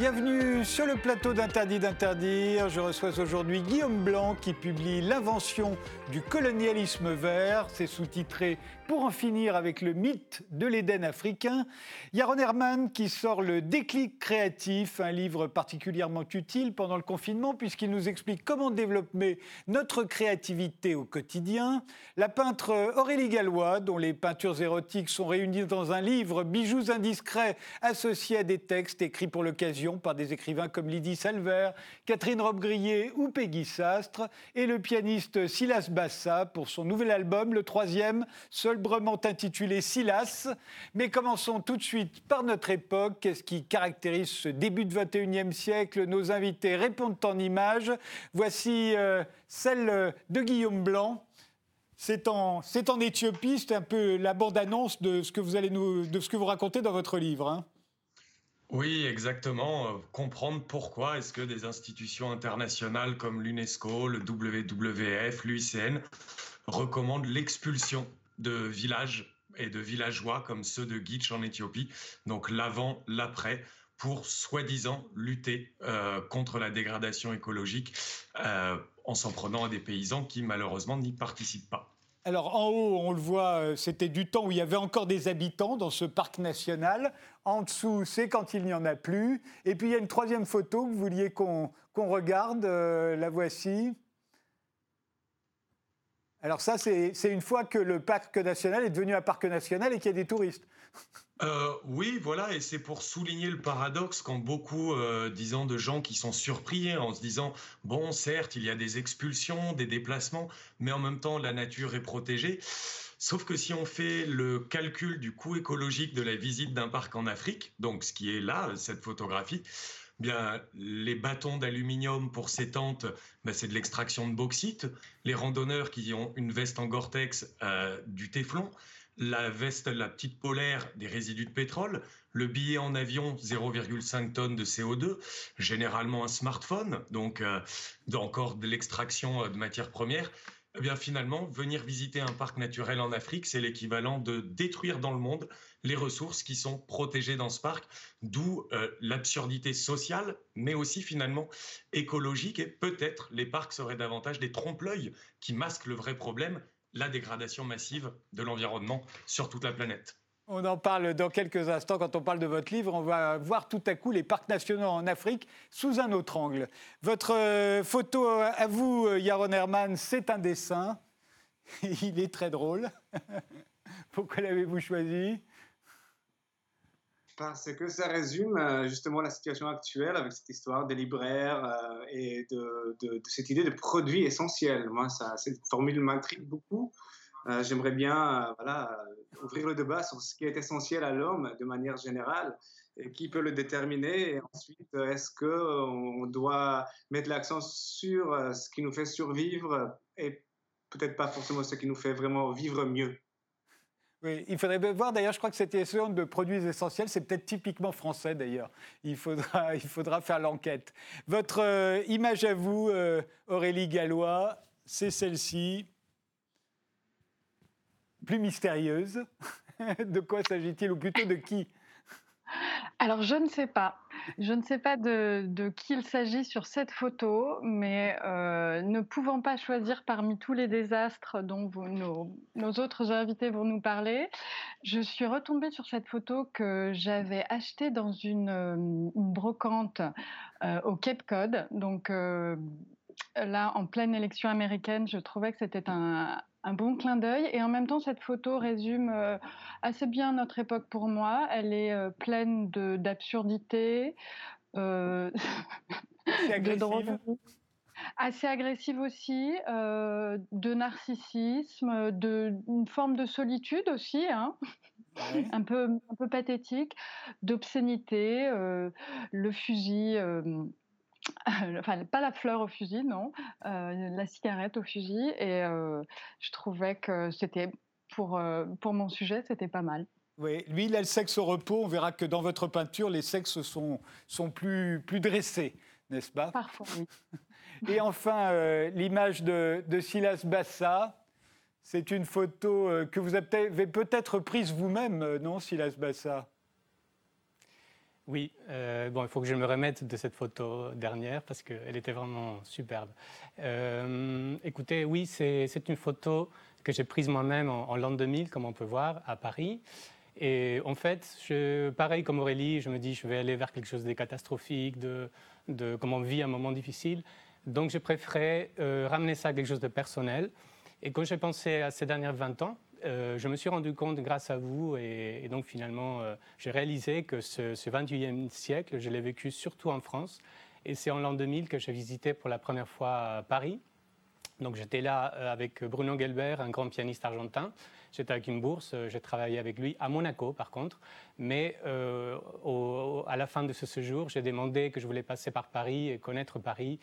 Bienvenue sur le plateau d'Interdit d'interdire. Je reçois aujourd'hui Guillaume Blanc qui publie L'invention du colonialisme vert. C'est sous-titré Pour en finir avec le mythe de l'Éden africain. Yaron Herman qui sort Le déclic créatif, un livre particulièrement utile pendant le confinement puisqu'il nous explique comment développer notre créativité au quotidien. La peintre Aurélie Gallois, dont les peintures érotiques sont réunies dans un livre Bijoux indiscrets associés à des textes écrits pour l'occasion par des écrivains comme Lydie Salver, Catherine Robbe-Grillet ou Peggy Sastre, et le pianiste Silas Bassa pour son nouvel album, le troisième, intitulé Silas. Mais commençons tout de suite par notre époque. Qu'est-ce qui caractérise ce début de 21e siècle? Nos invités répondent en images. Voici euh, celle de Guillaume Blanc. C'est en, Éthiopie, c'est un peu la bande-annonce de ce que vous allez nous, de ce que vous racontez dans votre livre. Hein. Oui, exactement. Euh, comprendre pourquoi est-ce que des institutions internationales comme l'UNESCO, le WWF, l'UICN recommandent l'expulsion de villages et de villageois comme ceux de Gitch en Éthiopie, donc l'avant, l'après, pour soi-disant lutter euh, contre la dégradation écologique euh, en s'en prenant à des paysans qui malheureusement n'y participent pas. Alors en haut, on le voit, euh, c'était du temps où il y avait encore des habitants dans ce parc national. En dessous, c'est quand il n'y en a plus. Et puis il y a une troisième photo que vous vouliez qu'on regarde. La voici. Alors ça, c'est une fois que le parc national est devenu un parc national et qu'il y a des touristes. Euh, oui, voilà, et c'est pour souligner le paradoxe quand beaucoup, euh, disons, de gens qui sont surpris hein, en se disant, bon, certes, il y a des expulsions, des déplacements, mais en même temps, la nature est protégée. Sauf que si on fait le calcul du coût écologique de la visite d'un parc en Afrique, donc ce qui est là, cette photographie, bien les bâtons d'aluminium pour ces tentes, ben, c'est de l'extraction de bauxite. Les randonneurs qui ont une veste en Gore-Tex, euh, du téflon la veste, la petite polaire, des résidus de pétrole, le billet en avion, 0,5 tonnes de CO2, généralement un smartphone, donc euh, encore de l'extraction euh, de matières premières. Eh bien finalement, venir visiter un parc naturel en Afrique, c'est l'équivalent de détruire dans le monde les ressources qui sont protégées dans ce parc, d'où euh, l'absurdité sociale, mais aussi finalement écologique. Et peut-être les parcs seraient davantage des trompe-l'œil qui masquent le vrai problème, la dégradation massive de l'environnement sur toute la planète. On en parle dans quelques instants. Quand on parle de votre livre, on va voir tout à coup les parcs nationaux en Afrique sous un autre angle. Votre euh, photo à vous, euh, Yaron Herman, c'est un dessin. Il est très drôle. Pourquoi l'avez-vous choisi? Parce que ça résume euh, justement la situation actuelle avec cette histoire des libraires euh, et de, cette idée de produit essentiel. Moi, ça, cette formule m'intrigue beaucoup. Euh, j'aimerais bien voilà, ouvrir le débat sur ce qui est essentiel à l'homme de manière générale et qui peut le déterminer. Et ensuite, est-ce qu'on doit mettre l'accent sur ce qui nous fait survivre et peut-être pas forcément ce qui nous fait vraiment vivre mieux? Oui, il faudrait voir d'ailleurs, je crois que cette question de produits essentiels, c'est peut-être typiquement français d'ailleurs. Il faudra, il faudra faire l'enquête. Votre euh, image à vous, euh, Aurélie Gallois, c'est celle-ci, plus mystérieuse. de quoi s'agit-il, ou plutôt de qui? Alors, je ne sais pas. Je ne sais pas de, qui il s'agit sur cette photo, mais euh, ne pouvant pas choisir parmi tous les désastres dont nos, autres invités vont nous parler, je suis retombée sur cette photo que j'avais achetée dans une, euh, brocante euh, au Cape Cod. Donc, là, en pleine élection américaine, je trouvais que c'était un, un bon clin d'œil. Et en même temps, cette photo résume euh, assez bien notre époque pour moi. Elle est euh, pleine d'absurdité, euh, de drôle. Assez agressive aussi, de narcissisme, de, une forme de solitude aussi, hein. un, peu, un peu pathétique, d'obscénité, le fusil enfin pas la fleur au fusil, non, euh, la cigarette au fusil. Et euh, je trouvais que c'était pour, euh, pour mon sujet, c'était pas mal. Oui, lui, il a le sexe au repos. On verra que dans votre peinture, les sexes sont, sont plus, plus dressés, n'est-ce pas? Parfois, oui. Et enfin, l'image de, de, Silas Bassa. C'est une photo que vous avez peut-être prise vous-même, non, Silas Bassa? Oui, euh, bon, il faut que je me remette de cette photo dernière parce qu'elle était vraiment superbe. Euh, écoutez, oui, c'est une photo que j'ai prise moi-même en, l'an 2000, comme on peut voir, à Paris. Et en fait, pareil comme Aurélie, je me dis je vais aller vers quelque chose de catastrophique, de, de comment on vit un moment difficile. Donc, je préférais euh, ramener ça à quelque chose de personnel. Et quand j'ai pensé à ces dernières 20 ans, euh, je me suis rendu compte grâce à vous et, donc finalement euh, j'ai réalisé que ce, 28e siècle, je l'ai vécu surtout en France et c'est en l'an 2000 que j'ai visité pour la première fois Paris. Donc j'étais là avec Bruno Gelbert, un grand pianiste argentin. J'étais avec une bourse, j'ai travaillé avec lui à Monaco par contre. Mais à la fin de ce séjour, j'ai demandé que je voulais passer par Paris et connaître Paris.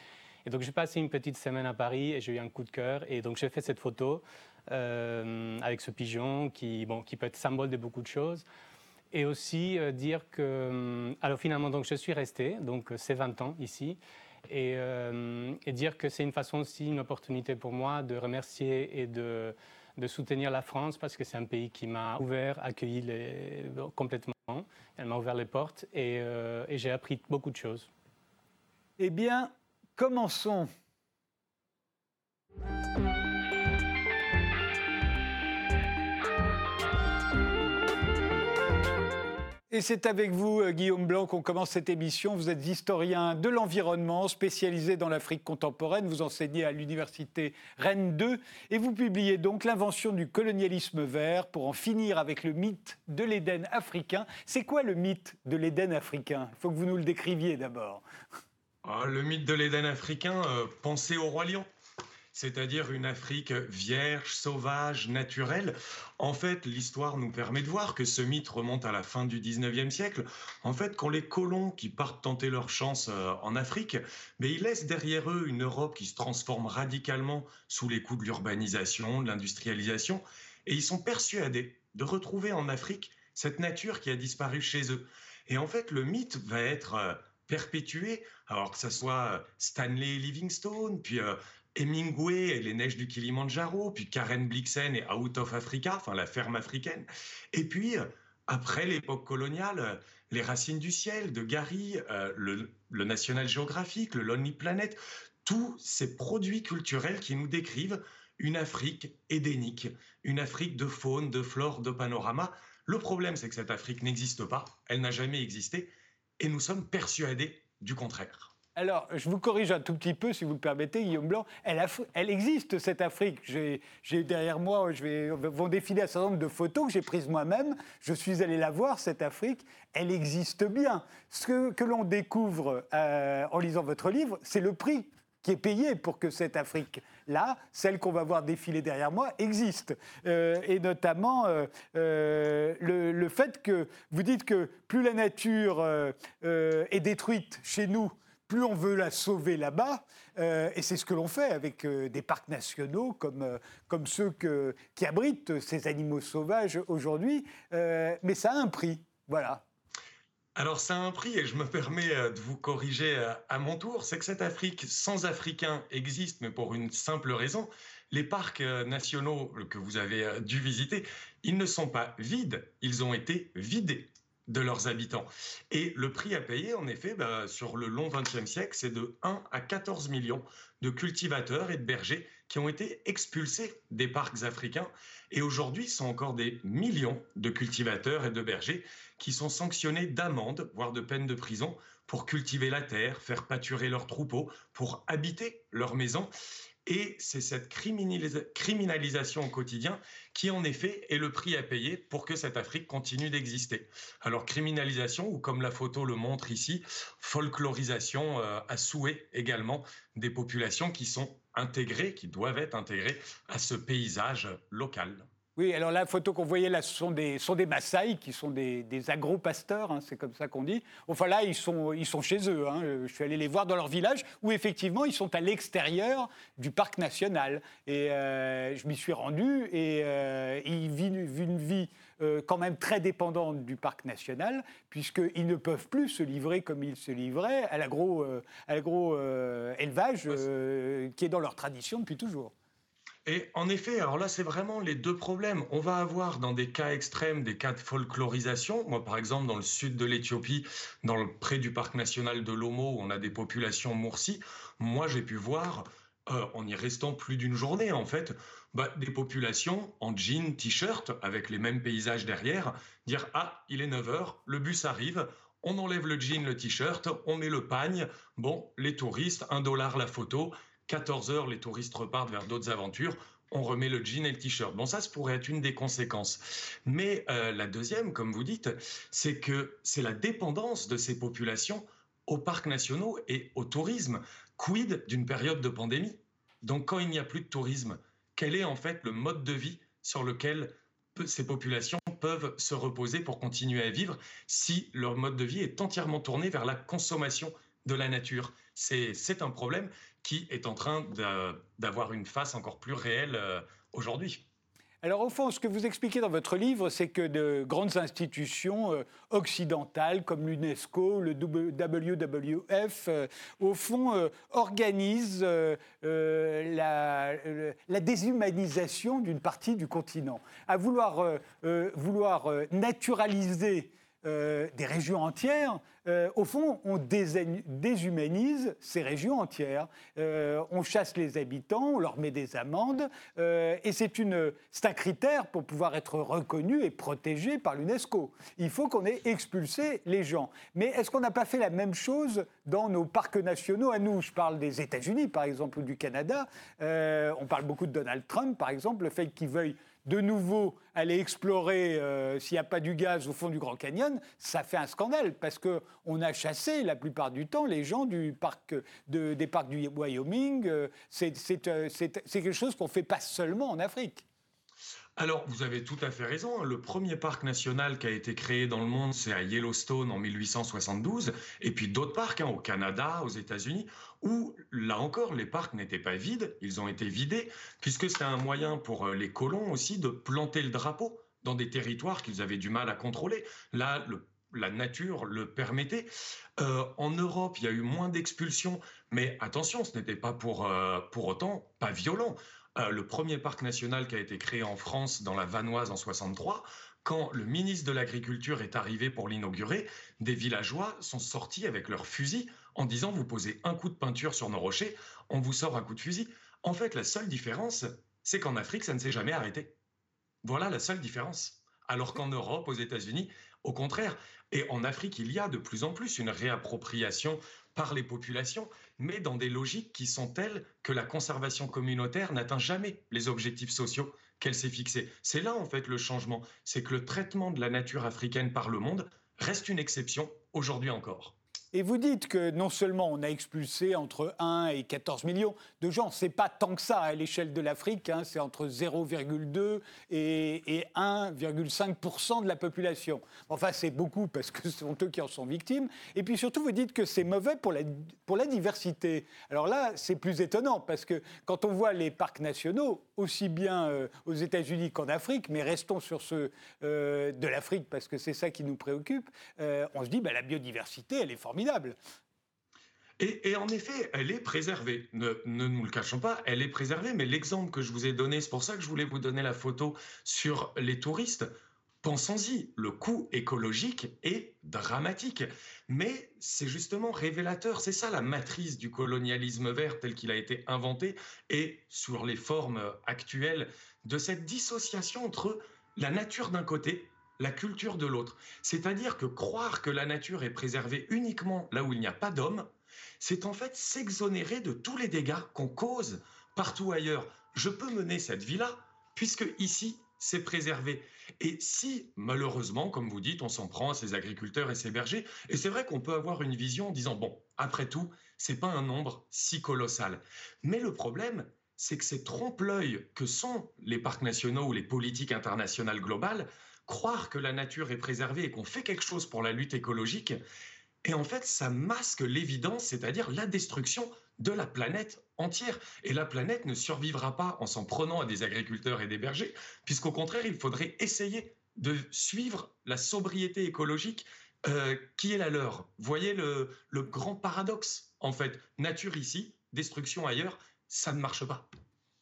Et donc j'ai passé une petite semaine à Paris et j'ai eu un coup de cœur. Et donc j'ai fait cette photo euh, avec ce pigeon qui, bon, qui peut être symbole de beaucoup de choses. Et aussi euh, dire que, euh, alors finalement, donc je suis resté, donc c'est 20 ans ici. Et, dire que c'est une façon aussi, une opportunité pour moi de remercier et de, soutenir la France parce que c'est un pays qui m'a ouvert, accueilli complètement. Elle m'a ouvert les portes et j'ai appris beaucoup de choses. Eh bien, Commençons. Et c'est avec vous, euh, Guillaume Blanc, qu'on commence cette émission. Vous êtes historien de l'environnement, spécialisé dans l'Afrique contemporaine. Vous enseignez à l'université Rennes 2 et vous publiez donc L'invention du colonialisme vert pour en finir avec le mythe de l'Éden africain. C'est quoi le mythe de l'Éden africain? Il faut que vous nous le décriviez d'abord. Ah, le mythe de l'Éden africain, euh, pensez au roi lion c'est-à-dire une Afrique vierge, sauvage, naturelle. En fait, l'histoire nous permet de voir que ce mythe remonte à la fin du 19e siècle. En fait, quand les colons qui partent tenter leur chance euh, en Afrique, mais ils laissent derrière eux une Europe qui se transforme radicalement sous les coups de l'urbanisation, de l'industrialisation, et ils sont persuadés de retrouver en Afrique cette nature qui a disparu chez eux. Et en fait, le mythe va être euh, perpétué, alors que ce soit euh, Stanley Livingstone, puis Hemingway et les neiges du Kilimanjaro, puis Karen Blixen et Out of Africa, enfin la ferme africaine. Et puis, euh, après l'époque coloniale, les racines du ciel de Gary, le, le, National Geographic, le Lonely Planet, tous ces produits culturels qui nous décrivent une Afrique édénique, une Afrique de faune, de flore, de panorama. Le problème, c'est que cette Afrique n'existe pas, elle n'a jamais existé, et nous sommes persuadés du contraire. Alors, je vous corrige un tout petit peu, si vous le permettez, Guillaume Blanc. Elle, existe, cette Afrique. J'ai derrière moi, je vais, vont défiler un certain nombre de photos que j'ai prises moi-même. Je suis allé la voir, cette Afrique. Elle existe bien. Ce que, l'on découvre euh, en lisant votre livre, c'est le prix qui est payé pour que cette Afrique-là, celle qu'on va voir défiler derrière moi, existe. Euh, et notamment euh, le, fait que vous dites que plus la nature est détruite chez nous, plus on veut la sauver là-bas, et c'est ce que l'on fait avec des parcs nationaux comme, comme ceux qui abritent ces animaux sauvages aujourd'hui, mais ça a un prix. Voilà. Alors ça a un prix et je me permets euh, de vous corriger euh, à mon tour, c'est que cette Afrique sans Africains existe, mais pour une simple raison. Les parcs euh, nationaux que vous avez dû visiter, ils ne sont pas vides, ils ont été vidés de leurs habitants. Et le prix à payer, en effet, bah, sur le long XXe siècle, c'est de 1 à 14 millions de cultivateurs et de bergers qui ont été expulsés des parcs africains. Et aujourd'hui, ce sont encore des millions de cultivateurs et de bergers qui sont sanctionnés d'amendes, voire de peines de prison, pour cultiver la terre, faire pâturer leurs troupeaux, pour habiter leurs maisons. Et c'est cette criminalisation au quotidien qui, en effet, est le prix à payer pour que cette Afrique continue d'exister. Alors, criminalisation, ou comme la photo le montre ici, folklorisation euh, à souhait également des populations qui sont intégrées, qui doivent être intégrées à ce paysage local. Oui, alors la photo qu'on voyait là, ce sont des, sont des Maasai, qui sont des, des agro-pasteurs, hein, c'est comme ça qu'on dit. Enfin là, ils sont, ils sont chez eux. Hein. Je suis allé les voir dans leur village, où effectivement, ils sont à l'extérieur du parc national. Et euh, je m'y suis rendu, et euh, ils vivent une vie euh, quand même très dépendante du parc national, puisqu'ils ne peuvent plus se livrer comme ils se livraient à l'agro-élevage, qui est dans leur tradition depuis toujours. Et en effet, alors là, c'est vraiment les deux problèmes. On va avoir dans des cas extrêmes des cas de folklorisation. Moi, par exemple, dans le sud de l'Éthiopie, dans le près du parc national de Lomo, où on a des populations Moursi, moi, j'ai pu voir, euh, en y restant plus d'une journée, en fait, bah, des populations en jean, t-shirt, avec les mêmes paysages derrière, dire Ah, il est 9 h, le bus arrive, on enlève le jean, le t-shirt, on met le pagne. Bon, les touristes, un dollar la photo, 14 heures, les touristes repartent vers d'autres aventures. On remet le jean et le t-shirt. Bon, ça, ça pourrait être une des conséquences. Mais euh, la deuxième, comme vous dites, c'est que c'est la dépendance de ces populations aux parcs nationaux et au tourisme. Quid d'une période de pandémie? Donc, quand il n'y a plus de tourisme, quel est en fait le mode de vie sur lequel ces populations peuvent se reposer pour continuer à vivre si leur mode de vie est entièrement tourné vers la consommation de la nature? C'est un problème qui est en train d'avoir une face encore plus réelle euh, aujourd'hui. Alors au fond, ce que vous expliquez dans votre livre, c'est que de grandes institutions euh, occidentales comme l'UNESCO, le WWF, euh, au fond, organisent la, déshumanisation d'une partie du continent. À vouloir, vouloir naturaliser des régions entières, euh, au fond, on déshumanise ces régions entières. Euh, on chasse les habitants, on leur met des amendes, euh, et c'est un critère pour pouvoir être reconnu et protégé par l'UNESCO. Il faut qu'on ait expulsé les gens. Mais est-ce qu'on n'a pas fait la même chose dans nos parcs nationaux? À nous Je parle des États-Unis, par exemple, ou du Canada. on parle beaucoup de Donald Trump, par exemple, le fait qu'il veuille de nouveau aller explorer euh, s'il n'y a pas du gaz au fond du Grand Canyon, ça fait un scandale parce qu'on a chassé la plupart du temps les gens du parc, des parcs du Wyoming. Euh, c'est quelque chose qu'on fait pas seulement en Afrique. Alors, vous avez tout à fait raison. Hein. Le premier parc national qui a été créé dans le monde, c'est à Yellowstone en 1872. Et puis d'autres parcs, hein, au Canada, aux États-Unis, où, là encore, les parcs n'étaient pas vides. Ils ont été vidés, puisque c'était un moyen pour euh, les colons aussi de planter le drapeau dans des territoires qu'ils avaient du mal à contrôler. Là, la nature le permettait. Euh, en Europe, il y a eu moins d'expulsions, mais attention, ce n'était pas pour, euh, pour autant pas violent. Euh, le premier parc national qui a été créé en France dans la Vanoise en 63, quand le ministre de l'Agriculture est arrivé pour l'inaugurer, des villageois sont sortis avec leurs fusils en disant vous posez un coup de peinture sur nos rochers, on vous sort un coup de fusil. En fait, la seule différence, c'est qu'en Afrique, ça ne s'est jamais arrêté. Voilà la seule différence. Alors qu'en Europe, aux États-Unis, au contraire. Et en Afrique, il y a de plus en plus une réappropriation par les populations, mais dans des logiques qui sont telles que la conservation communautaire n'atteint jamais les objectifs sociaux qu'elle s'est fixés. C'est là en fait le changement, c'est que le traitement de la nature africaine par le monde reste une exception aujourd'hui encore. Et vous dites que non seulement on a expulsé entre 1 et 14 millions de gens, c'est pas tant que ça à l'échelle de l'Afrique, hein, c'est entre 0,2 et, 1,5% de la population. Enfin, c'est beaucoup parce que ce sont eux qui en sont victimes. Et puis surtout, vous dites que c'est mauvais pour la, pour la diversité. Alors là, c'est plus étonnant parce que quand on voit les parcs nationaux, aussi bien euh, aux États-Unis qu'en Afrique, mais restons sur ceux euh, de l'Afrique parce que c'est ça qui nous préoccupe, euh, on se dit bah, la biodiversité, elle est formidable et, en effet, elle est préservée. Ne, nous le cachons pas, elle est préservée. Mais l'exemple que je vous ai donné, c'est pour ça que je voulais vous donner la photo sur les touristes. Pensons-y, le coût écologique est dramatique. Mais c'est justement révélateur. C'est ça la matrice du colonialisme vert tel qu'il a été inventé et sur les formes actuelles de cette dissociation entre la nature d'un côté la culture de l'autre. C'est-à-dire que croire que la nature est préservée uniquement là où il n'y a pas d'homme, c'est en fait s'exonérer de tous les dégâts qu'on cause partout ailleurs. Je peux mener cette vie-là, puisque ici, c'est préservé. Et si, malheureusement, comme vous dites, on s'en prend à ces agriculteurs et ces bergers, et c'est vrai qu'on peut avoir une vision en disant, bon, après tout, c'est pas un nombre si colossal. Mais le problème, c'est que ces trompe-l'œil que sont les parcs nationaux ou les politiques internationales globales croire que la nature est préservée et qu'on fait quelque chose pour la lutte écologique. Et en fait, ça masque l'évidence, c'est-à-dire la destruction de la planète entière. Et la planète ne survivra pas en s'en prenant à des agriculteurs et des bergers, puisqu'au contraire, il faudrait essayer de suivre la sobriété écologique euh, qui est la leur. Voyez le, le grand paradoxe, en fait. Nature ici, destruction ailleurs, ça ne marche pas.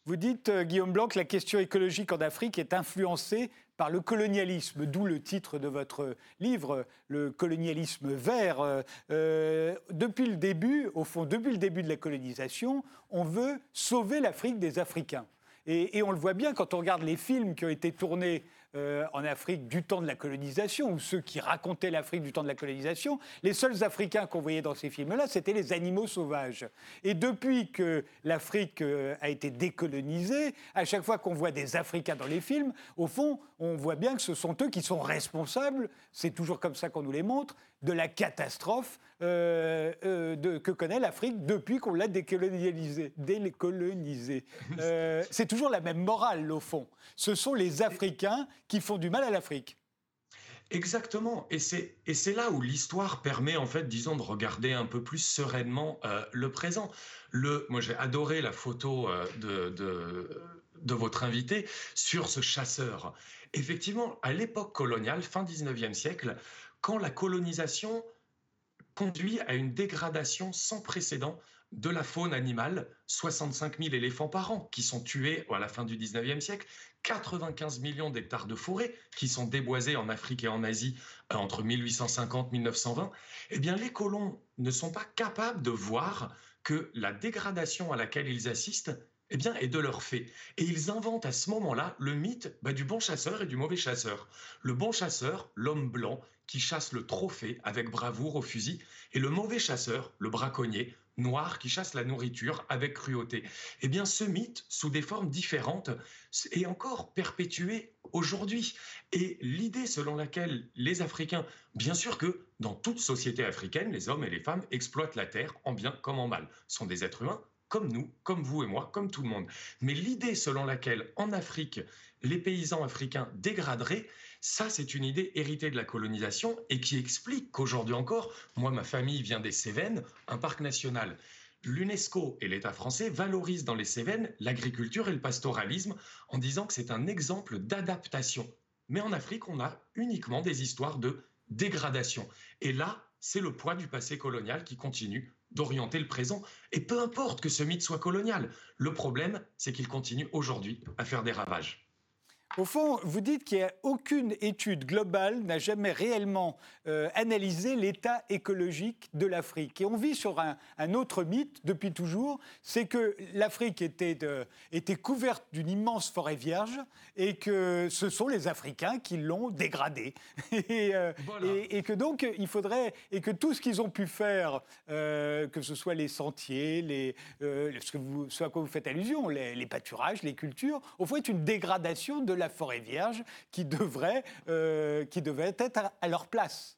Vous dites, euh, Guillaume Blanc, que la question écologique en Afrique est influencée par le colonialisme, d'où le titre de votre livre, le colonialisme vert. Euh, euh, depuis le début, au fond, depuis le début de la colonisation, on veut sauver l'Afrique des Africains. Et, on le voit bien quand on regarde les films qui ont été tournés euh, en Afrique du temps de la colonisation, ou ceux qui racontaient l'Afrique du temps de la colonisation, les seuls Africains qu'on voyait dans ces films-là, c'était les animaux sauvages. Et depuis que l'Afrique euh, a été décolonisée, à chaque fois qu'on voit des Africains dans les films, au fond, on voit bien que ce sont eux qui sont responsables, c'est toujours comme ça qu'on nous les montre, de la catastrophe euh, euh, que connaît l'Afrique depuis qu'on l'a décolonisée. Euh, c'est toujours la même morale, au fond. Ce sont les Africains qui font du mal à l'Afrique. Exactement, et c'est et c'est là où l'histoire permet en fait, disons, de regarder un peu plus sereinement le présent. Le, moi, j'ai adoré la photo de, de, de votre invité sur ce chasseur. Effectivement, à l'époque coloniale, fin 19e siècle, quand la colonisation conduit à une dégradation sans précédent de la faune animale, 65 000 éléphants par an qui sont tués à la fin du 19e siècle, 95 millions d'hectares de forêt qui sont déboisés en Afrique et en Asie euh, entre 1850 et 1920, eh bien les colons ne sont pas capables de voir que la dégradation à laquelle ils assistent eh bien, est de leur fait. Et ils inventent à ce moment-là le mythe bah, du bon chasseur et du mauvais chasseur. Le bon chasseur, l'homme blanc, qui chasse le trophée avec bravoure au fusil, et le mauvais chasseur, le braconnier, noir, qui chasse la nourriture avec cruauté. Eh bien, ce mythe, sous des formes différentes, est encore perpétué aujourd'hui. Et l'idée selon laquelle les Africains, bien sûr que dans toute société africaine, les hommes et les femmes exploitent la terre en bien comme en mal, sont des êtres humains comme nous, comme vous et moi, comme tout le monde. Mais l'idée selon laquelle en Afrique, les paysans africains dégraderaient, ça c'est une idée héritée de la colonisation et qui explique qu'aujourd'hui encore, moi ma famille vient des Cévennes, un parc national. L'UNESCO et l'État français valorisent dans les Cévennes l'agriculture et le pastoralisme en disant que c'est un exemple d'adaptation. Mais en Afrique, on a uniquement des histoires de dégradation. Et là, c'est le poids du passé colonial qui continue d'orienter le présent. Et peu importe que ce mythe soit colonial, le problème, c'est qu'il continue aujourd'hui à faire des ravages. Au fond, vous dites qu'il n'y a aucune étude globale n'a jamais réellement euh, analysé l'état écologique de l'Afrique. Et on vit sur un, autre mythe depuis toujours, c'est que l'Afrique était, était, couverte d'une immense forêt vierge et que ce sont les Africains qui l'ont dégradée. Euh, et, et, que donc il faudrait, et que tout ce qu'ils ont pu faire, euh, que ce soit les sentiers, les, ce, que vous, ce à quoi vous faites allusion, les, les pâturages, les cultures, au fond est une dégradation de la forêt vierge qui devrait, euh, qui devait être à leur place.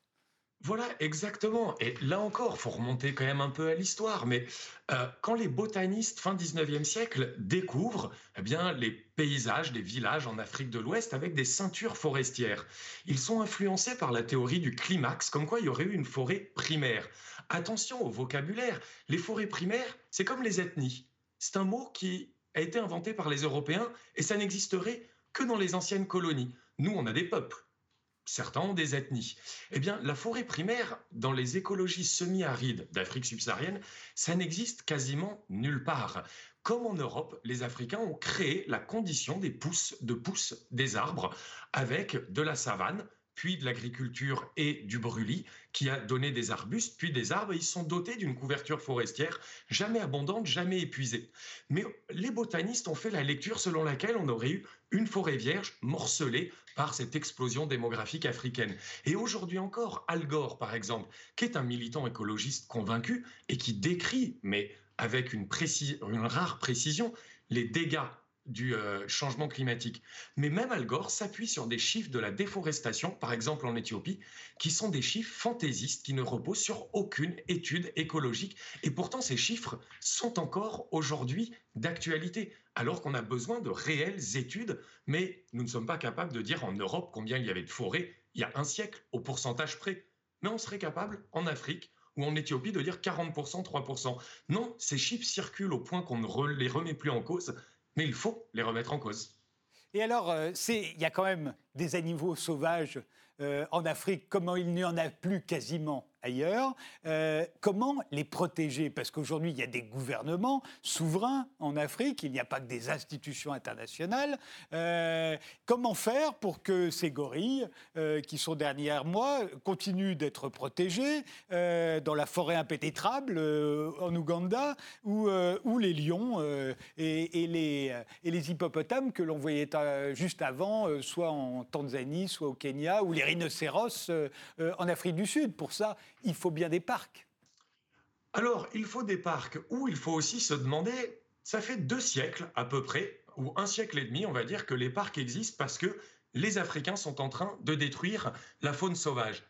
Voilà, exactement. Et là encore, faut remonter quand même un peu à l'histoire. Mais euh, quand les botanistes fin 19e siècle découvrent eh bien, les paysages des villages en Afrique de l'Ouest avec des ceintures forestières, ils sont influencés par la théorie du climax, comme quoi il y aurait eu une forêt primaire. Attention au vocabulaire. Les forêts primaires, c'est comme les ethnies. C'est un mot qui a été inventé par les Européens et ça n'existerait que dans les anciennes colonies. Nous, on a des peuples. Certains ont des ethnies. Eh bien, la forêt primaire, dans les écologies semi-arides d'Afrique subsaharienne, ça n'existe quasiment nulle part. Comme en Europe, les Africains ont créé la condition des pousses, de pousses des arbres avec de la savane, puis de l'agriculture et du brûlis, qui a donné des arbustes, puis des arbres. Ils sont dotés d'une couverture forestière jamais abondante, jamais épuisée. Mais les botanistes ont fait la lecture selon laquelle on aurait eu une forêt vierge morcelée par cette explosion démographique africaine. Et aujourd'hui encore, Al Gore, par exemple, qui est un militant écologiste convaincu et qui décrit, mais avec une, une rare précision, les dégâts du euh, changement climatique. Mais même Al Gore s'appuie sur des chiffres de la déforestation, par exemple en Éthiopie, qui sont des chiffres fantaisistes qui ne reposent sur aucune étude écologique. Et pourtant, ces chiffres sont encore aujourd'hui d'actualité, alors qu'on a besoin de réelles études, mais nous ne sommes pas capables de dire en Europe combien il y avait de forêts il y a un siècle, au pourcentage près. Mais on serait capable, en Afrique, ou en Éthiopie de dire 40%, 3%. Non, ces chiffres circulent au point qu'on ne les remet plus en cause mais il faut les remettre en cause. Et alors, euh, il y a quand même des animaux sauvages euh, en Afrique, comment il n'y en a plus quasiment? Ailleurs. comment les protéger? Parce qu'aujourd'hui, il y a des gouvernements souverains en Afrique, il n'y a pas que des institutions internationales. comment faire pour que ces gorilles, qui sont derrière moi, continuent d'être protégés dans la forêt impénétrable en Ouganda, ou, les lions et, les, et les hippopotames que l'on voyait juste avant, soit en Tanzanie, soit au Kenya, ou les rhinocéros en Afrique du Sud? Pour ça, il faut bien des parcs. Alors, il faut des parcs où il faut aussi se demander, ça fait deux siècles à peu près, ou un siècle et demi, on va dire, que les parcs existent parce que les Africains sont en train de détruire la faune sauvage.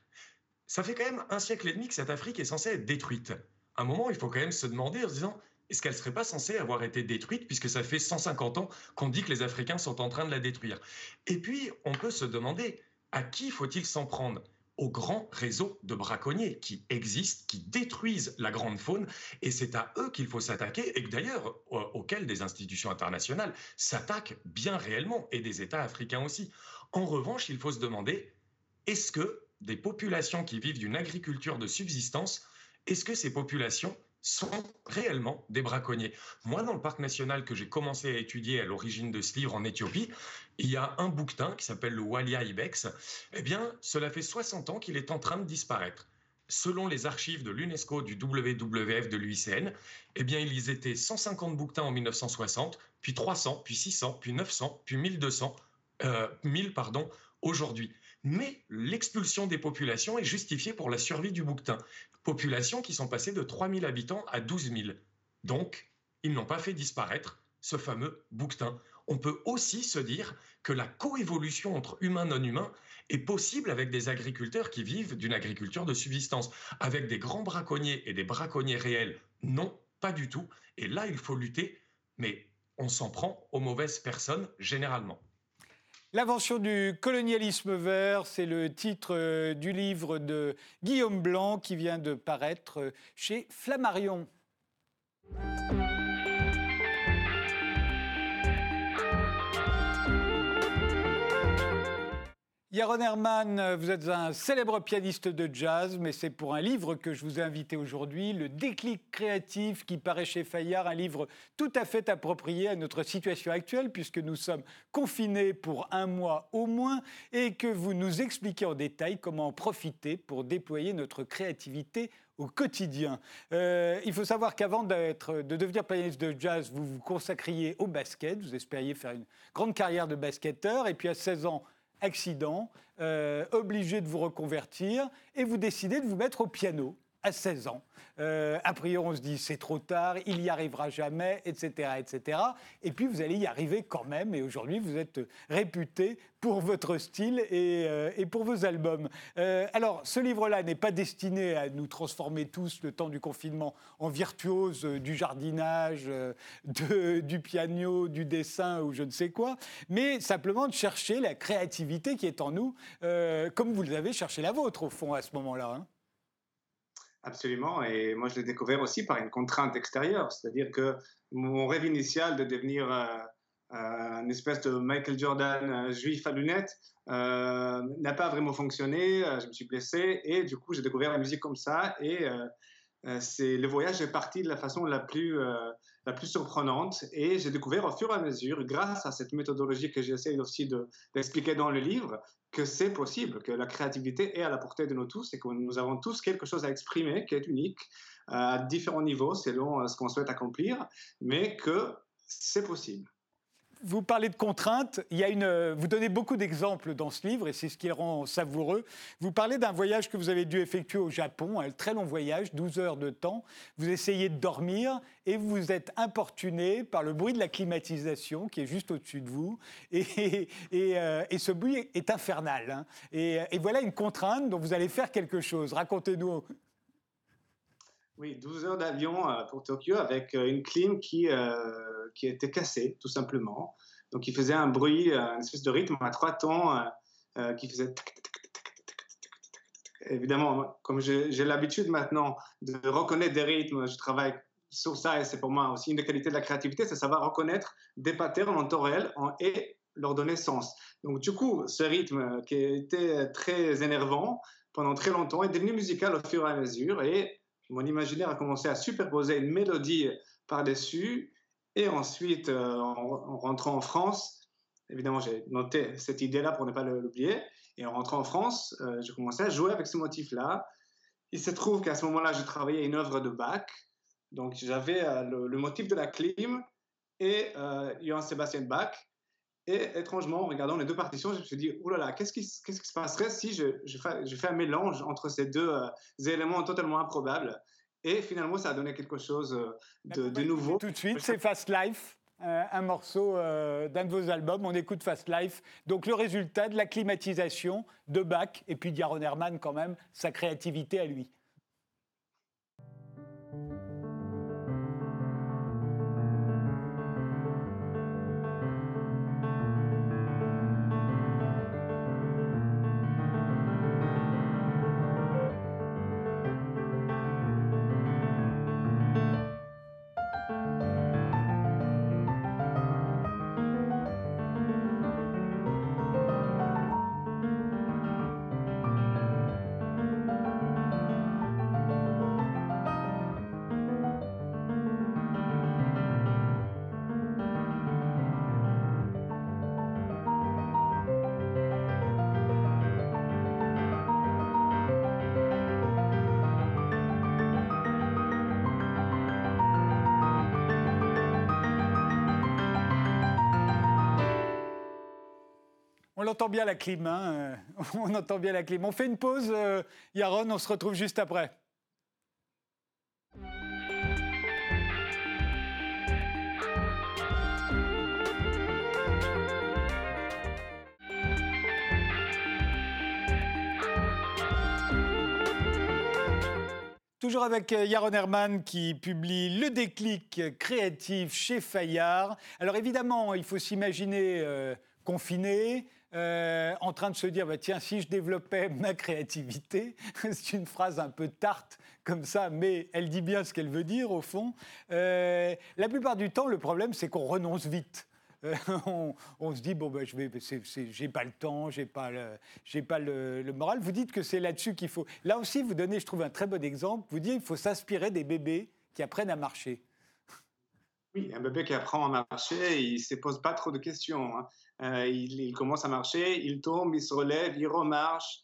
Ça fait quand même un siècle et demi que cette Afrique est censée être détruite. À un moment, il faut quand même se demander en se disant, est-ce qu'elle ne serait pas censée avoir été détruite puisque ça fait 150 ans qu'on dit que les Africains sont en train de la détruire? Et puis, on peut se demander, à qui faut-il s'en prendre? Aux grands réseaux de braconniers qui existent, qui détruisent la grande faune, et c'est à eux qu'il faut s'attaquer, et d'ailleurs auxquels des institutions internationales s'attaquent bien réellement, et des États africains aussi. En revanche, il faut se demander, est-ce que des populations qui vivent d'une agriculture de subsistance, est-ce que ces populations sont réellement des braconniers. Moi, dans le parc national que j'ai commencé à étudier à l'origine de ce livre en Éthiopie, il y a un bouquetin qui s'appelle le Walia Ibex. Eh bien, cela fait 60 ans qu'il est en train de disparaître. Selon les archives de l'UNESCO, du WWF, de l'UICN, eh bien, ils étaient 150 bouquetins en 1960, puis 300, puis 600, puis 900, puis 1200, euh, 1000, pardon, aujourd'hui. Mais l'expulsion des populations est justifiée pour la survie du bouquetin populations qui sont passées de 3000 habitants à 12 000. Donc, ils n'ont pas fait disparaître ce fameux bouquetin. On peut aussi se dire que la coévolution entre humains non humains est possible avec des agriculteurs qui vivent d'une agriculture de subsistance. Avec des grands braconniers et des braconniers réels, non, pas du tout. Et là, il faut lutter, mais on s'en prend aux mauvaises personnes généralement. L'invention du colonialisme vert, c'est le titre euh, du livre de Guillaume Blanc qui vient de paraître euh, chez Flammarion. Yaron Herman, vous êtes un célèbre pianiste de jazz, mais c'est pour un livre que je vous ai invité aujourd'hui, Le déclic créatif qui paraît chez Fayard, un livre tout à fait approprié à notre situation actuelle, puisque nous sommes confinés pour un mois au moins, et que vous nous expliquez en détail comment en profiter pour déployer notre créativité au quotidien. Euh, il faut savoir qu'avant de devenir pianiste de jazz, vous vous consacriez au basket, vous espériez faire une grande carrière de basketteur, et puis à 16 ans, accident, euh, obligé de vous reconvertir, et vous décidez de vous mettre au piano à 16 ans. Euh, a priori, on se dit c'est trop tard, il n'y arrivera jamais, etc., etc. Et puis vous allez y arriver quand même. Et aujourd'hui, vous êtes réputé pour votre style et, euh, pour vos albums. Euh, alors, ce livre-là n'est pas destiné à nous transformer tous le temps du confinement en virtuoses du jardinage, du piano, du dessin ou je ne sais quoi, mais simplement de chercher la créativité qui est en nous, comme vous l'avez cherché la vôtre au fond à ce moment-là. Hein. Absolument. Et moi, je l'ai découvert aussi par une contrainte extérieure. C'est-à-dire que mon rêve initial de devenir euh, euh une espèce de Michael Jordan euh, juif à lunettes n'a pas vraiment fonctionné. je me suis blessé et du coup, j'ai découvert la musique comme ça. Et c'est le voyage est parti de la façon la plus la plus surprenante. Et j'ai découvert au fur et à mesure, grâce à cette méthodologie que j'essaie aussi d'expliquer dans le livre, que c'est possible, que la créativité est à la portée de nous tous et que nous avons tous quelque chose à exprimer qui est unique à différents niveaux selon euh, ce qu'on souhaite accomplir, mais que c'est possible vous parlez de contraintes. Il y a une, euh, vous donnez beaucoup d'exemples dans ce livre et c'est ce qui le rend savoureux. Vous parlez d'un voyage que vous avez dû effectuer au Japon, un très long voyage, 12 heures de temps. Vous essayez de dormir et vous êtes importuné par le bruit de la climatisation qui est juste au-dessus de vous. Et, et, euh, ce bruit est infernal. Hein. Et, et voilà une contrainte dont vous allez faire quelque chose. Racontez-nous oui, 12 heures d'avion euh, pour Tokyo avec euh, une clim qui, euh, qui était cassée, tout simplement. Donc, il faisait un bruit, une espèce de rythme à trois temps qui faisait Évidemment, comme j'ai l'habitude maintenant de reconnaître des rythmes, je travaille sur ça et c'est pour moi aussi une des qualités de la créativité, c'est savoir reconnaître des patterns en temps réel et leur donner sens. Donc, du coup, ce rythme qui était très énervant, pendant très longtemps est devenu musical au fur et à mesure et mon imaginaire a commencé à superposer une mélodie par-dessus. Et ensuite, euh, en, rentrant en France, évidemment, j'ai noté cette idée-là pour ne pas l'oublier. Et en rentrant en France, euh, j'ai commencé à jouer avec ce motif-là. Il se trouve qu'à ce moment-là, je travaillais une œuvre de Bach. Donc, j'avais euh, le, motif de la clim et Johann Sébastien Bach. Et étrangement, en regardant les deux partitions, je me suis dit, oh là là, qu'est-ce qui, qu'est-ce qui se passerait si je, je, fais, je, fais, un mélange entre ces deux euh, éléments totalement improbables? Et finalement, ça a donné quelque chose euh, de, de nouveau. Tout de suite, c'est Fast Life. Euh, un morceau d'un de vos albums, on écoute Fast Life. Donc le résultat de la climatisation de Bach et puis d'Yaron Herman quand même, sa créativité à lui. On entend bien la clim. Hein, euh, on entend bien la clim. On fait une pause, euh, Yaron, on se retrouve juste après. Toujours avec euh, Yaron Herman qui publie Le déclic créatif chez Fayard. Alors évidemment, il faut s'imaginer confiné, euh, en train de se dire bah, tiens, si je développais ma créativité, c'est une phrase un peu tarte comme ça, mais elle dit bien ce qu'elle veut dire au fond. Euh, la plupart du temps, le problème, c'est qu'on renonce vite. Euh, on, se dit bon ben je vais j'ai pas le temps j'ai pas le pas le, le, moral vous dites que c'est là-dessus qu'il faut là aussi vous donnez je trouve un très bon exemple vous dites il faut s'inspirer des bébés qui apprennent à marcher oui, un bébé qui apprend à marcher, il ne se pose pas trop de questions. Hein. Euh, il, commence à marcher, il tombe, il se relève, il remarche,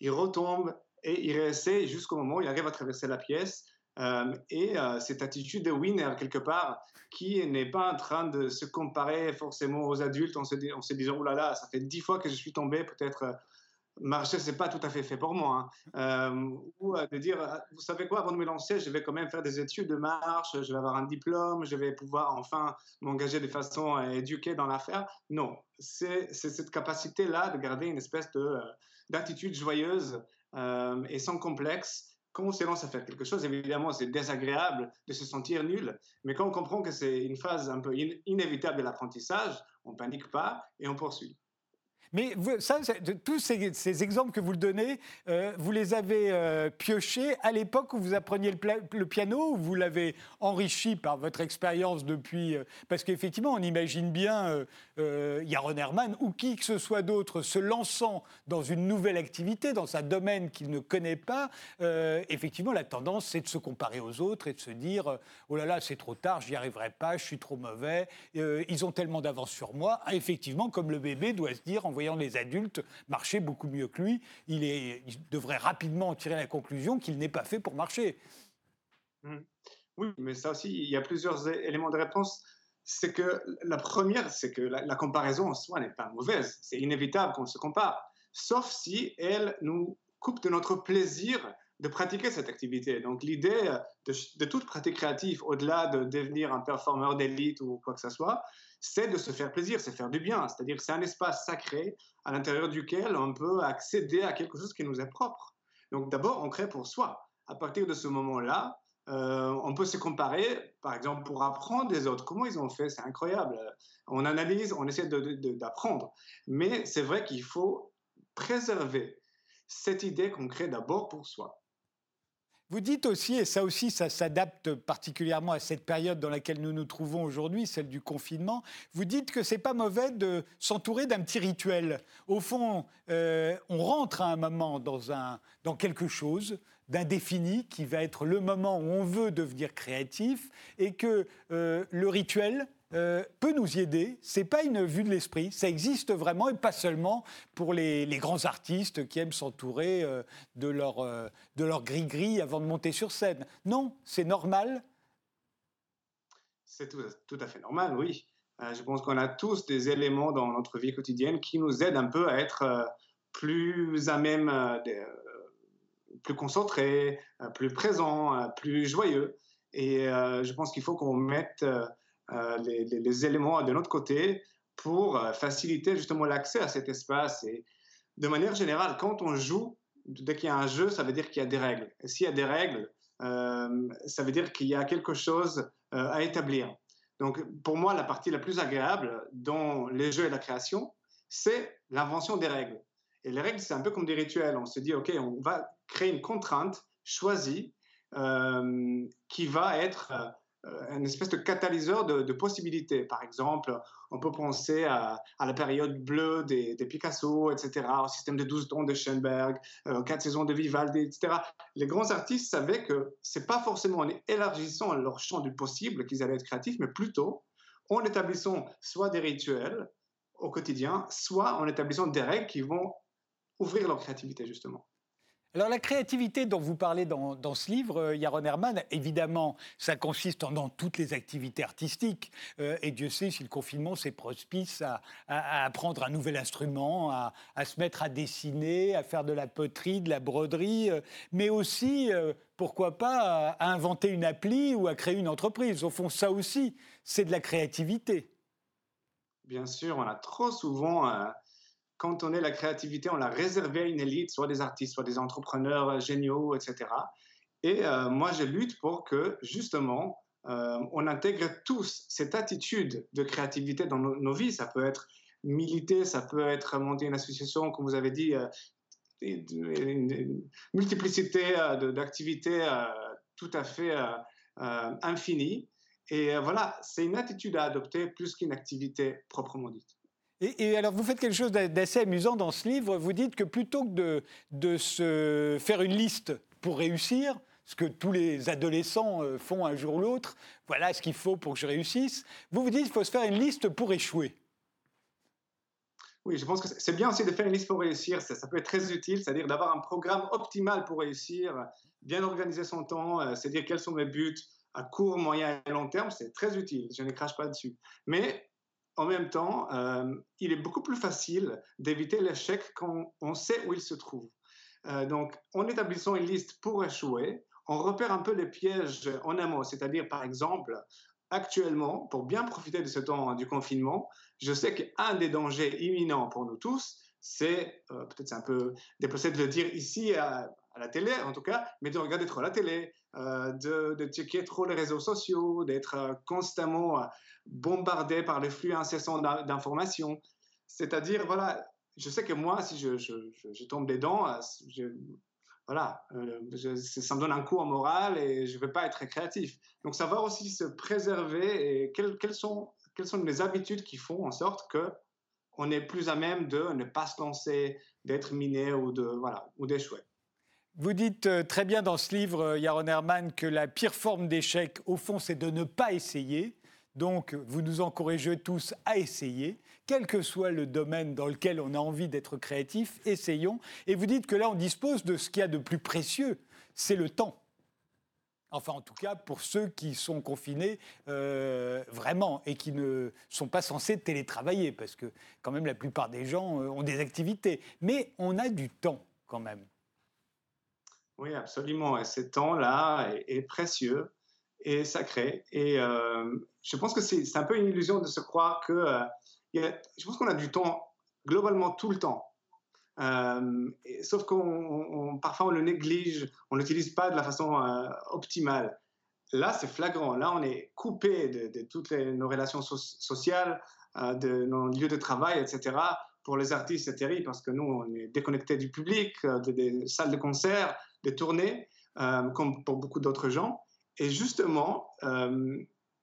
il retombe et il réessaie jusqu'au moment où il arrive à traverser la pièce. Euh, et euh, cette attitude de winner, quelque part, qui n'est pas en train de se comparer forcément aux adultes en se, en se disant, oh là là, ça fait dix fois que je suis tombé, peut-être marcher, c'est pas tout à fait fait pour moi. Hein. Euh, ou de dire, ah, vous savez quoi, avant de me lancer, je vais quand même faire des études de marche, je vais avoir un diplôme, je vais pouvoir enfin m'engager de façon éduquée dans l'affaire. Non, c'est cette capacité-là de garder une espèce euh, d'attitude joyeuse euh, et sans complexe. Quand on se lance à faire quelque chose, évidemment, c'est désagréable de se sentir nul, mais quand on comprend que c'est une phase un peu inévitable de l'apprentissage, on panique pas et on poursuit. Mais ça, tous ces, exemples que vous le donnez, euh, vous les avez euh, piochés à l'époque où vous appreniez le, piano, ou vous l'avez enrichi par votre expérience depuis euh, Parce qu'effectivement, on imagine bien Yaron Herman ou qui que ce soit d'autre se lançant dans une nouvelle activité, dans un domaine qu'il ne connaît pas. effectivement, la tendance, c'est de se comparer aux autres et de se dire oh là là, c'est trop tard, j'y arriverai pas, je suis trop mauvais, ils ont tellement d'avance sur moi. Ah, effectivement, comme le bébé doit se dire voyant les adultes marcher beaucoup mieux que lui, il, devrait rapidement tirer la conclusion qu'il n'est pas fait pour marcher. Mmh. Oui, mais ça aussi, il y a plusieurs éléments de réponse. C'est que la première, c'est que la, comparaison en soi n'est pas mauvaise. C'est inévitable qu'on se compare, sauf si elle nous coupe de notre plaisir de pratiquer cette activité. Donc l'idée de, de, toute pratique créative, au-delà de devenir un performeur d'élite ou quoi que ce soit, c'est de se faire plaisir, c'est faire du bien. C'est-à-dire c'est un espace sacré à l'intérieur duquel on peut accéder à quelque chose qui nous est propre. Donc d'abord, on crée pour soi. À partir de ce moment-là, euh, on peut se comparer, par exemple, pour apprendre des autres. Comment ils ont fait? C'est incroyable. On analyse, on essaie d'apprendre. Mais c'est vrai qu'il faut préserver cette idée qu'on crée d'abord pour soi. Vous dites aussi, et ça aussi, ça s'adapte particulièrement à cette période dans laquelle nous nous trouvons aujourd'hui, celle du confinement, vous dites que c'est pas mauvais de s'entourer d'un petit rituel. Au fond, euh, on rentre à un moment dans, un, dans quelque chose d'indéfini qui va être le moment où on veut devenir créatif et que euh, le rituel euh, peut nous y aider. C'est pas une vue de l'esprit, ça existe vraiment et pas seulement pour les, grands artistes qui aiment s'entourer euh, de leur de leur gris-gris avant de monter sur scène. Non, c'est normal. C'est tout, à fait normal, oui. je pense qu'on a tous des éléments dans notre vie quotidienne qui nous aident un peu à être plus à même plus concentré, euh, plus présent, euh, plus joyeux. Et euh, je pense qu'il faut qu'on mette les, éléments de notre côté pour faciliter justement l'accès à cet espace. Et de manière générale, quand on joue, dès qu'il y a un jeu, ça veut dire qu'il y a des règles. S'il y a des règles, ça veut dire qu'il y a quelque chose à établir. Donc, pour moi, la partie la plus agréable dans les jeux et la création, c'est l'invention des règles. Et les règles, c'est un peu comme des rituels. On se dit, OK, on va créer une contrainte choisie euh, qui va être euh, une espèce de catalyseur de, possibilités. Par exemple, on peut penser à, la période bleue des, Picasso, etc., au système de 12 tons de Schoenberg, euh, quatre saisons de Vivaldi, etc. Les grands artistes savaient que c'est pas forcément en élargissant leur champ du possible qu'ils allaient être créatifs, mais plutôt en établissant soit des rituels au quotidien, soit en établissant des règles qui vont ouvrir leur créativité, justement. Alors la créativité dont vous parlez dans, ce livre, euh, Yaron Herman, évidemment, ça consiste dans toutes les activités artistiques. Euh, et Dieu sait si le confinement, c'est propice à, apprendre un nouvel instrument, à, se mettre à dessiner, à faire de la poterie, de la broderie, euh, mais aussi, pourquoi pas, à, inventer une appli ou à créer une entreprise. Au fond, ça aussi, c'est de la créativité. Bien sûr, on a trop souvent quand on est la créativité, on l'a réservé à une élite, soit des artistes, soit des entrepreneurs euh, géniaux, etc. Et euh, moi, je lutte pour que, justement, euh, on intègre tous cette attitude de créativité dans nos, vies. Ça peut être militer, ça peut être monter une association, comme vous avez dit, une, multiplicité d'activités tout à fait infinie. Et voilà, c'est une attitude à adopter plus qu'une activité proprement dite. Et, alors, vous faites quelque chose d'assez amusant dans ce livre. Vous dites que plutôt que de, se faire une liste pour réussir, ce que tous les adolescents euh, font un jour ou l'autre, voilà ce qu'il faut pour que je réussisse, vous vous dites qu'il faut se faire une liste pour échouer. Oui, je pense que c'est bien aussi de faire une liste pour réussir. Ça, ça peut être très utile, c'est-à-dire d'avoir un programme optimal pour réussir, bien organiser son temps, euh, c'est-à-dire quels sont mes buts à court, moyen et long terme. C'est très utile. Je ne crache pas dessus. Mais en même temps, euh, il est beaucoup plus facile d'éviter l'échec quand on sait où il se trouve. Euh, donc, en établissant une liste pour échouer, on repère un peu les pièges en amont. C'est-à-dire, par exemple, actuellement, pour bien profiter de ce temps du confinement, je sais qu'un des dangers imminents pour nous tous, c'est, euh, peut-être c'est un peu déplacé de le dire ici la télé en tout cas, mais de regarder trop la télé, de, de, checker trop les réseaux sociaux, d'être constamment bombardé par le flux incessant d'informations. C'est-à-dire, voilà, je sais que moi, si je, je, tombe dedans, je, voilà, euh, ça me donne un coup en moral et je ne vais pas être créatif. Donc, savoir aussi se préserver et quelles, quelles, sont, quelles sont les habitudes qui font en sorte que on est plus à même de ne pas se lancer, d'être miné ou de voilà ou d'échouer. Vous dites euh, très bien dans ce livre, euh, Yaron Herman, que la pire forme d'échec, au fond, c'est de ne pas essayer. Donc, vous nous encouragez tous à essayer, quel que soit le domaine dans lequel on a envie d'être créatif, essayons. Et vous dites que là, on dispose de ce qu'il y a de plus précieux, c'est le temps. Enfin, en tout cas, pour ceux qui sont confinés euh, vraiment et qui ne sont pas censés télétravailler, parce que quand même la plupart des gens ont des activités. Mais on a du temps quand même. Oui, absolument. Et ce temps-là est précieux et sacré. Et euh, je pense que c'est un peu une illusion de se croire que. Euh, je pense qu'on a du temps globalement tout le temps. Euh, sauf qu'on parfois on le néglige, on l'utilise pas de la façon optimale. Là, c'est flagrant. Là, on est coupé de, toutes nos relations sociales, de nos lieux de travail, etc. Pour les artistes, c'est terrible parce que nous, on est déconnecté du public, des salles de concert, des tournées, comme pour beaucoup d'autres gens. Et justement, euh,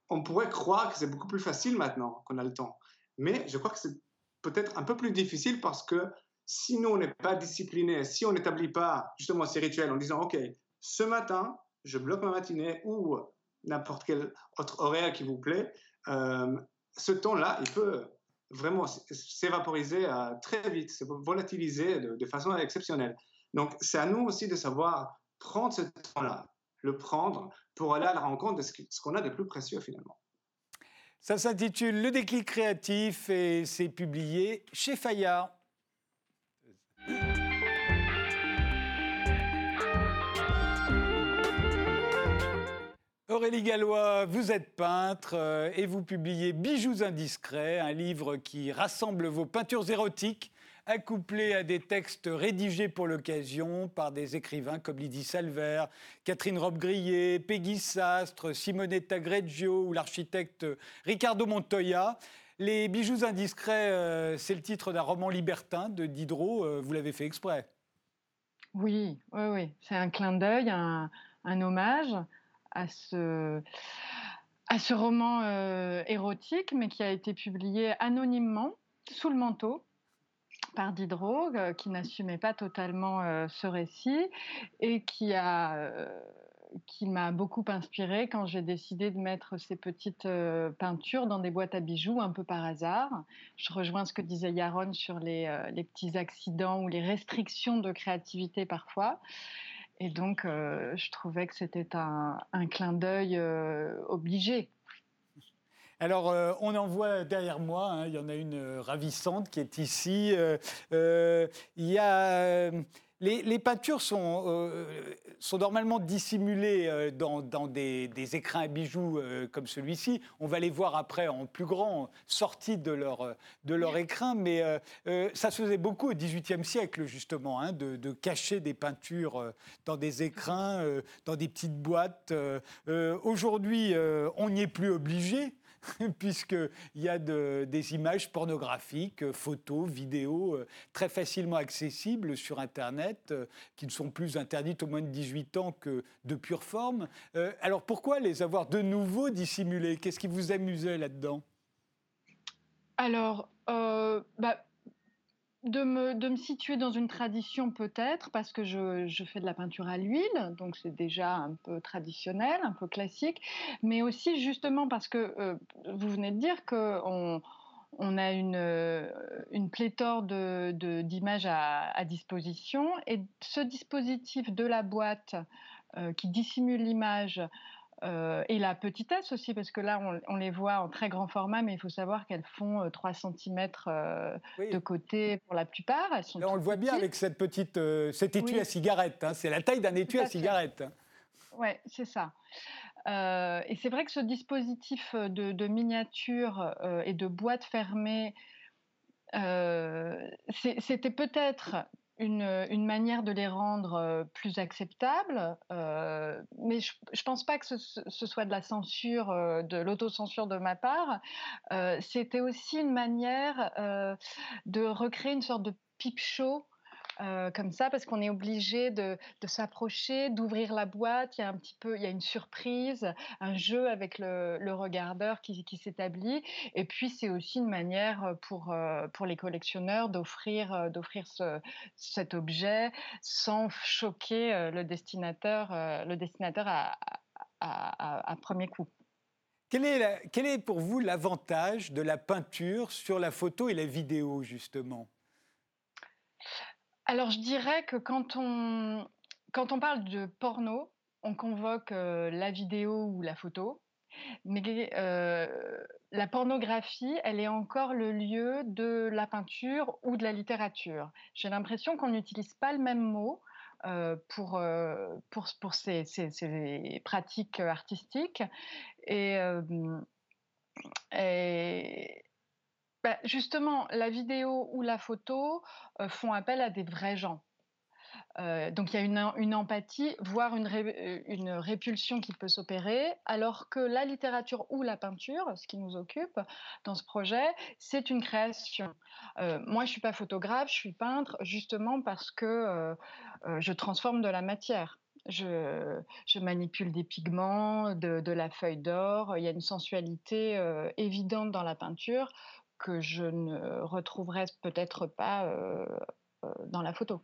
on pourrait croire que c'est beaucoup plus facile maintenant qu'on a le temps. Mais je crois que c'est peut-être un peu plus difficile parce que si nous, on n'est pas discipliné, si on n'établit pas justement ces rituels en disant, OK, ce matin, je bloque ma matinée ou n'importe quel autre horaire qui vous plaît, euh, ce temps-là, il peut vraiment s'évaporiser euh, très vite, se volatiliser de, de façon exceptionnelle. Donc, c'est à nous aussi de savoir prendre ce temps-là, le prendre pour aller à la rencontre de ce qu'on a de plus précieux finalement. Ça s'intitule Le déclic créatif et c'est publié chez Fayard. Aurélie Gallois, vous êtes peintre euh, et vous publiez Bijoux indiscrets, un livre qui rassemble vos peintures érotiques accouplées à des textes rédigés pour l'occasion par des écrivains comme Lydie Salver, Catherine Robbe-Grillet, Peggy Sastre, Simonetta Greggio ou l'architecte Ricardo Montoya. Les bijoux indiscrets, euh, c'est le titre d'un roman libertin de Diderot. Euh, vous l'avez fait exprès? Oui, oui, oui. C'est un clin d'œil, un, hommage à ce, à ce roman euh, érotique, mais qui a été publié anonymement, sous le manteau, par Diderot, euh, qui n'assumait pas totalement euh, ce récit et qui a qui m'a beaucoup inspiré quand j'ai décidé de mettre ces petites peintures dans des boîtes à bijoux un peu par hasard. Je rejoins ce que disait Yaron sur les, les petits accidents ou les restrictions de créativité parfois. Et donc, je trouvais que c'était un, clin d'œil obligé. Alors, euh, on en voit derrière moi, hein, il y en a une euh, ravissante qui est ici. Euh, il y a. Les, peintures sont, sont, normalement dissimulées dans, des, écrins à bijoux comme celui-ci. On va les voir après en plus grand, sortis de leur, de leur écrin, mais ça se faisait beaucoup au XVIIIe siècle, justement, hein, de, de, cacher des peintures dans des écrins, dans des petites boîtes. Aujourd'hui, on n'y est plus obligé. puisqu'il y a des images pornographiques, photos, vidéos euh, très facilement accessibles sur Internet, euh, qui ne sont plus interdites au moins de 18 ans que de pure forme. Euh, alors pourquoi les avoir de nouveau dissimulées? Qu'est-ce qui vous amusait là-dedans? Alors, bah, de me, de me, situer dans une tradition peut-être, parce que je, je, fais de la peinture à l'huile, donc c'est déjà un peu traditionnel, un peu classique, mais aussi justement parce que euh, vous venez de dire qu'on on a une, euh, une pléthore d'images de, d'images à, à, disposition, et ce dispositif de la boîte euh, qui dissimule l'image, euh, et la petitesse aussi, parce que là, on, les voit en très grand format, mais il faut savoir qu'elles font 3 euh, cm euh, de côté pour la plupart. Elles sont on le voit bien avec cette petite, cet étui à cigarette. Hein. c'est la taille d'un étui à, cigarette. Oui, c'est ça. et c'est vrai que ce dispositif de, de miniature et de boîte fermée, c'était peut-être une, manière de les rendre euh, plus acceptables, euh, mais je ne pense pas que ce, soit de la censure, euh, de l'autocensure de ma part. C'était aussi une manière de recréer une sorte de pipe show euh, comme ça parce qu'on est obligé de, s'approcher, d'ouvrir la boîte. Il y a un petit peu, il y a une surprise, un jeu avec le, regardeur qui, s'établit. Et puis c'est aussi une manière pour euh, pour les collectionneurs d'offrir euh, d'offrir cet objet sans choquer le destinateur le destinateur à, premier coup. Quel est, quel est pour vous l'avantage de la peinture sur la photo et la vidéo, justement? Alors, je dirais que quand on, quand on parle de porno, on convoque euh, la vidéo ou la photo. Mais euh, la pornographie, elle est encore le lieu de la peinture ou de la littérature. J'ai l'impression qu'on n'utilise pas le même mot euh, pour, pour, pour ces, ces, pratiques artistiques. Et, bah, justement, la vidéo ou la photo font appel à des vrais gens. Donc il y a une, empathie, voire une, répulsion qui peut s'opérer, alors que la littérature ou la peinture, ce qui nous occupe dans ce projet, c'est une création. moi, je suis pas photographe, je suis peintre, justement parce que je transforme de la matière. Je, manipule des pigments, de la feuille d'or. Il y a une sensualité évidente dans la peinture que je ne retrouverai peut-être pas dans la photo.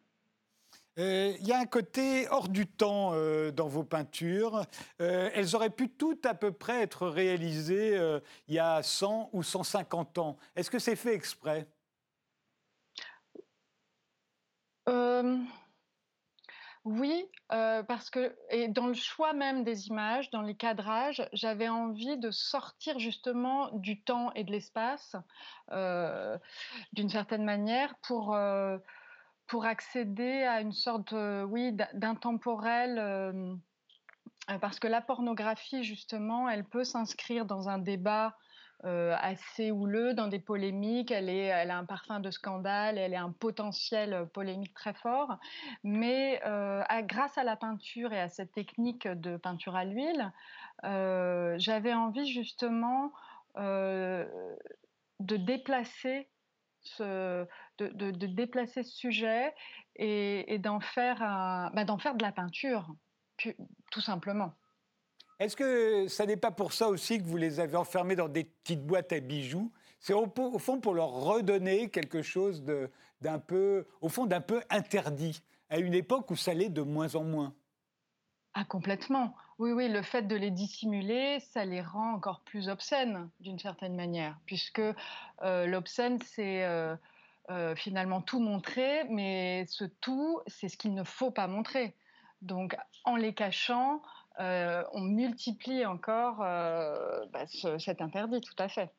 Il y a un côté hors du temps dans vos peintures. elles auraient pu toutes à peu près être réalisées il y a 100 ou 150 ans. Est-ce que c'est fait exprès? Oui, parce que dans le choix même des images, dans les cadrages, j'avais envie de sortir justement du temps et de l'espace, d'une certaine manière pour, pour accéder à une sorte, d'intemporel, parce que la pornographie justement, elle peut s'inscrire dans un débat euh, assez houleux dans des polémiques. Elle, a un parfum de scandale, elle a un potentiel polémique très fort. Mais euh, grâce à la peinture et à cette technique de peinture à l'huile, euh, j'avais envie justement de déplacer ce, sujet et, faire, bah, d'en faire de la peinture, tout simplement. Est-ce que ça n'est pas pour ça aussi que vous les avez enfermés dans des petites boîtes à bijoux? C'est au, fond pour leur redonner quelque chose d'un peu, au fond, d'un peu interdit, à une époque où ça l'est de moins en moins. Ah, complètement. Oui, oui, le fait de les dissimuler, ça les rend encore plus obscènes, d'une certaine manière, puisque euh, l'obscène, c'est euh, euh, finalement tout montrer, mais ce tout, c'est ce qu'il ne faut pas montrer. Donc, en les cachant, euh, on multiplie encore euh, bah, cet interdit, tout à fait.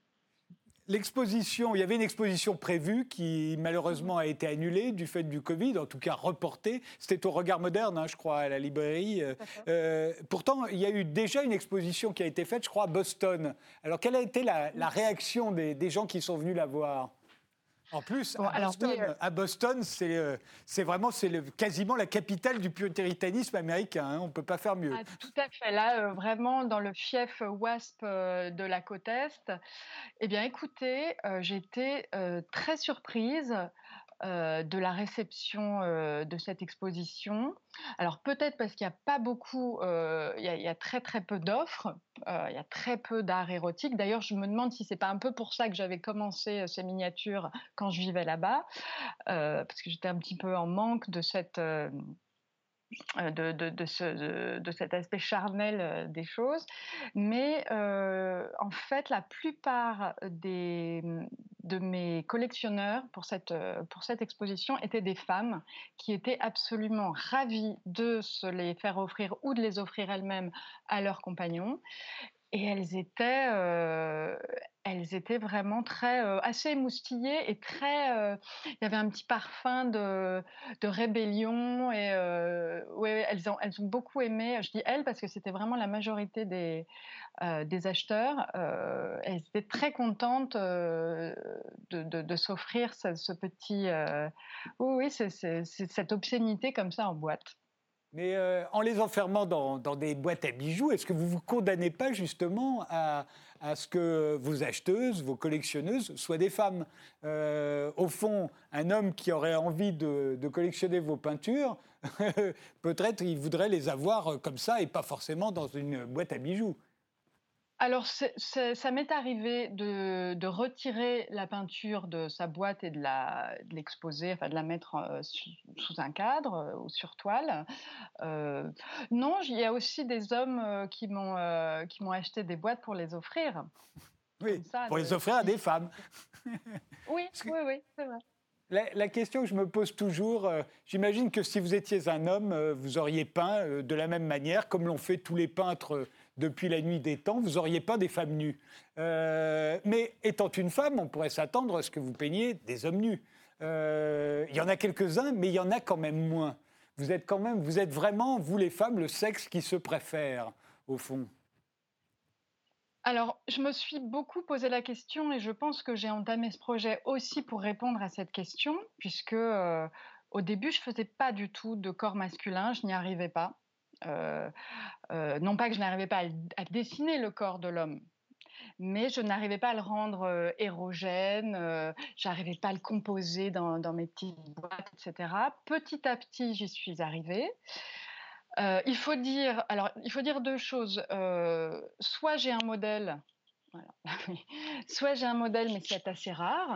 L'exposition, il y avait une exposition prévue qui malheureusement a été annulée du fait du Covid, en tout cas reportée. C'était au Regard Moderne, hein, je crois, à la librairie. Euh, pourtant, il y a eu déjà une exposition qui a été faite, je crois, à Boston. Alors, quelle a été la, réaction des, gens qui sont venus la voir? En plus, euh, à, Boston, euh, c'est vraiment c'est quasiment la capitale du puritanisme américain. Hein, on ne peut pas faire mieux. Ah, tout à fait. Là, euh, vraiment, dans le fief WASP de la côte Est, eh bien, écoutez, j'étais très surprise euh, de la réception euh, de cette exposition. Alors peut-être parce qu'il n'y a pas beaucoup, euh, il, y a, très très peu d'offres, il y a très peu d'art érotique. D'ailleurs, je me demande si c'est pas un peu pour ça que j'avais commencé ces miniatures quand je vivais là-bas, parce que j'étais un petit peu en manque de cette euh, de, de, cet aspect charnel euh, des choses. Mais euh, en fait, la plupart des, de mes collectionneurs pour cette, pour cette exposition étaient des femmes qui étaient absolument ravies de se les faire offrir ou de les offrir elles-mêmes à leurs compagnons. Et elles étaient, elles étaient vraiment très assez émoustillées et très. Il y avait un petit parfum de, de rébellion et ouais, elles ont elles ont beaucoup aimé. Je dis elles parce que c'était vraiment la majorité des des acheteurs. elles étaient très contentes de, de, s'offrir ce, ce, petit. oui, c'est cette obscénité comme ça en boîte. Mais en les enfermant dans, des boîtes à bijoux, est-ce que vous vous condamnez pas justement à, ce que vos acheteuses, vos collectionneuses soient des femmes? Euh, au fond, un homme qui aurait envie de, collectionner vos peintures, peut-être il voudrait les avoir comme ça et pas forcément dans une boîte à bijoux. Alors, ça m'est arrivé de, retirer la peinture de sa boîte et de l'exposer, enfin de la mettre euh, sous, un cadre euh, ou sur toile. Euh, non, il y a aussi des hommes qui m'ont acheté des boîtes pour les offrir. Oui, pour les offrir à des femmes. oui, oui, oui, c'est vrai. La, question que je me pose toujours, j'imagine que si vous étiez un homme, vous auriez peint de la même manière, comme l'ont fait tous les peintres depuis la nuit des temps, vous n'auriez pas des femmes nues. Euh, mais étant une femme, on pourrait s'attendre à ce que vous peigniez des hommes nus. Euh, il y en a quelques-uns, mais il y en a quand même moins. Vous êtes quand même, vous êtes vraiment, vous les femmes, le sexe qui se préfère, au fond. Alors, je me suis beaucoup posé la question et je pense que j'ai entamé ce projet aussi pour répondre à cette question, puisque euh, au début, je ne faisais pas du tout de corps masculin, je n'y arrivais pas. Euh, euh, non pas que je n'arrivais pas à, dessiner le corps de l'homme, mais je n'arrivais pas à le rendre euh, érogène, je n'arrivais pas à le composer dans, mes petites boîtes, etc. Petit à petit, j'y suis arrivée. il faut dire, alors, il faut dire deux choses. soit j'ai un modèle soit j'ai un modèle, mais c'est assez rare,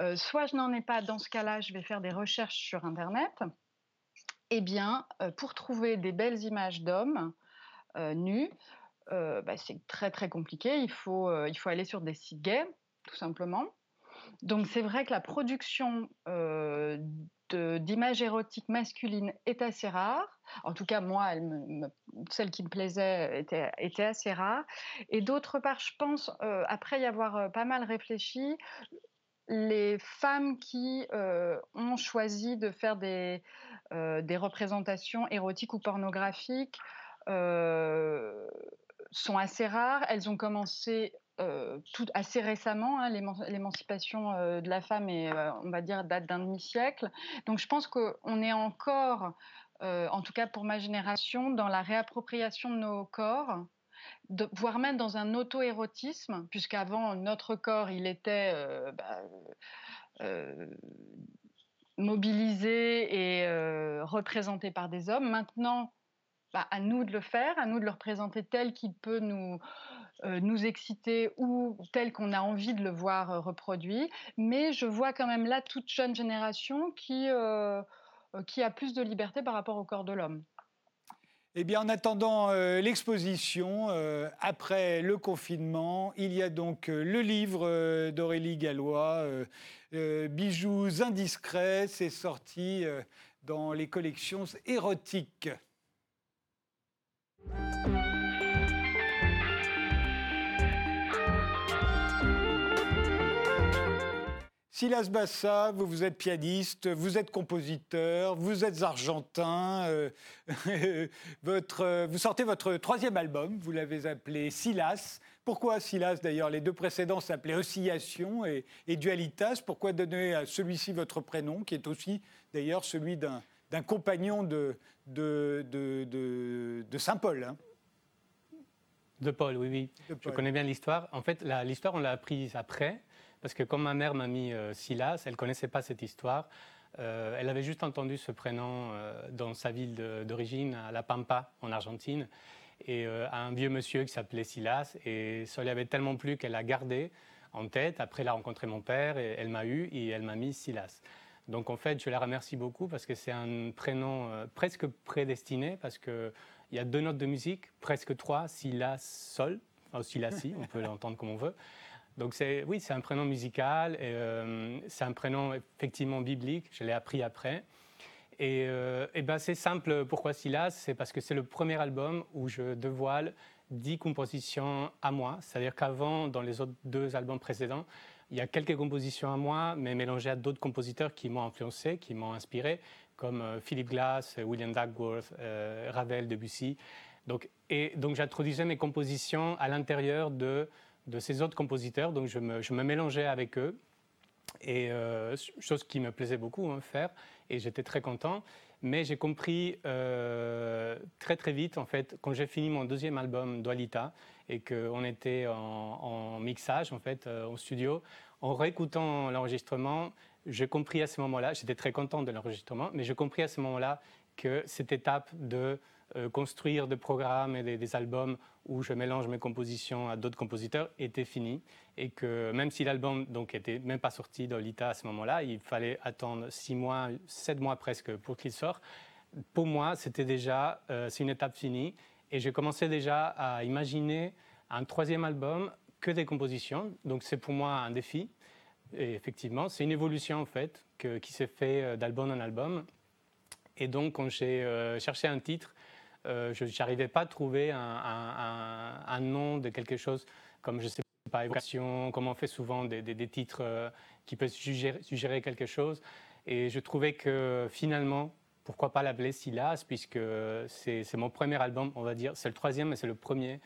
euh, soit je n'en ai pas. Dans ce cas-là, je vais faire des recherches sur Internet. Eh bien, euh, pour trouver des belles images d'hommes euh, nus, bah, c'est très très compliqué. Il faut, il faut aller sur des sites gays, tout simplement. Donc c'est vrai que la production d'images érotiques masculines est assez rare. En tout cas, moi, elle celle qui me plaisait était, était assez rare. Et d'autre part, je pense, euh, après y avoir euh, pas mal réfléchi, les femmes qui euh, ont choisi de faire des, des représentations érotiques ou pornographiques sont assez rares. Elles ont commencé euh, tout, assez récemment, hein, l'émancipation euh, de la femme, euh, on va dire, date d'un demi-siècle. Donc je pense qu'on est encore, en tout cas pour ma génération, dans la réappropriation de nos corps, voire même dans un auto-érotisme, puisqu'avant, notre corps, il était bah, mobilisé et représenté par des hommes. Maintenant, bah, à nous de le faire, à nous de le représenter tel qu'il peut nous, euh, nous exciter ou tel qu'on a envie de le voir euh, reproduit. Mais je vois quand même là toute jeune génération qui, euh, qui a plus de liberté par rapport au corps de l'homme. Eh bien, en attendant l'exposition, après le confinement, il y a donc le livre d'Aurélie Gallois, Bijoux indiscrets, c'est sorti dans les collections érotiques. Silas Bassa, vous, vous êtes pianiste, vous êtes compositeur, vous êtes argentin. Euh, votre, vous sortez votre troisième album, vous l'avez appelé Silas. Pourquoi Silas d'ailleurs? Les deux précédents s'appelaient Oscillation et, Dualitas. Pourquoi donner à celui-ci votre prénom, qui est aussi d'ailleurs celui d'un compagnon de, de, de, Saint-Paul hein? De Paul, oui, oui. Je connais bien l'histoire. En fait, l'histoire, on l'a apprise après. Parce que comme ma mère m'a mis euh, Silas, elle ne connaissait pas cette histoire. Euh, elle avait juste entendu ce prénom euh, dans sa ville d'origine, à La Pampa, en Argentine, et à un vieux monsieur qui s'appelait Silas. Et ça lui avait tellement plu qu'elle l'a gardé en tête. Après, elle a rencontré mon père, et elle m'a eu, et elle m'a mis Silas. Donc en fait, je la remercie beaucoup parce que c'est un prénom presque prédestiné, parce qu'il y a deux notes de musique, presque trois, Silas, Sol, enfin Silas, si, on peut l'entendre comme on veut. Donc c'est, oui, c'est un prénom musical, et, euh, c'est un prénom effectivement biblique, je l'ai appris après. Et, euh, ben c'est simple, pourquoi Silas C'est parce que c'est le premier album où je dévoile dix compositions à moi, c'est-à-dire qu'avant, dans les autres deux albums précédents, il y a quelques compositions à moi, mais mélangées à d'autres compositeurs qui m'ont influencé, qui m'ont inspiré, comme euh, Philip Glass, William Duckworth, Ravel, Debussy. Donc, et donc j'introduisais mes compositions à l'intérieur de de ces autres compositeurs, donc je me, mélangeais avec eux. Et euh, chose qui me plaisait beaucoup hein, faire, et j'étais très content. Mais j'ai compris euh, très très vite, en fait, quand j'ai fini mon deuxième album, Dualita, et qu'on était en, mixage, en fait, euh, au studio, en réécoutant l'enregistrement, j'ai compris à ce moment-là, j'étais très content de l'enregistrement, mais j'ai compris à ce moment-là que cette étape de euh, construire des programmes et des, albums où je mélange mes compositions à d'autres compositeurs était fini et que même si l'album donc était même pas sorti d'Olita à ce moment-là, il fallait attendre six mois, sept mois presque pour qu'il sorte. Pour moi, c'était déjà euh, une étape finie et j'ai commencé déjà à imaginer un troisième album que des compositions. Donc c'est pour moi un défi. Et effectivement, c'est une évolution en fait qui s'est fait euh, d'album en album. Et donc, quand j'ai cherché un titre, euh, je n'arrivais pas à trouver un, nom de quelque chose comme, je ne sais pas, évocation, comme on fait souvent des, titres euh, qui peuvent suggérer, quelque chose. Et je trouvais que finalement, pourquoi pas l'appeler Silas, puisque c'est mon premier album, on va dire. C'est le troisième, mais c'est le premier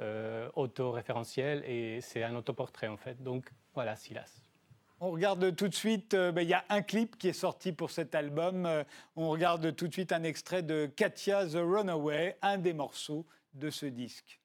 euh, auto-référentiel et c'est un autoportrait en fait. Donc voilà, Silas. On regarde tout de suite, euh, ben, il y a un clip qui est sorti pour cet album. Euh, on regarde tout de suite un extrait de Katia the Runaway, un des morceaux de ce disque.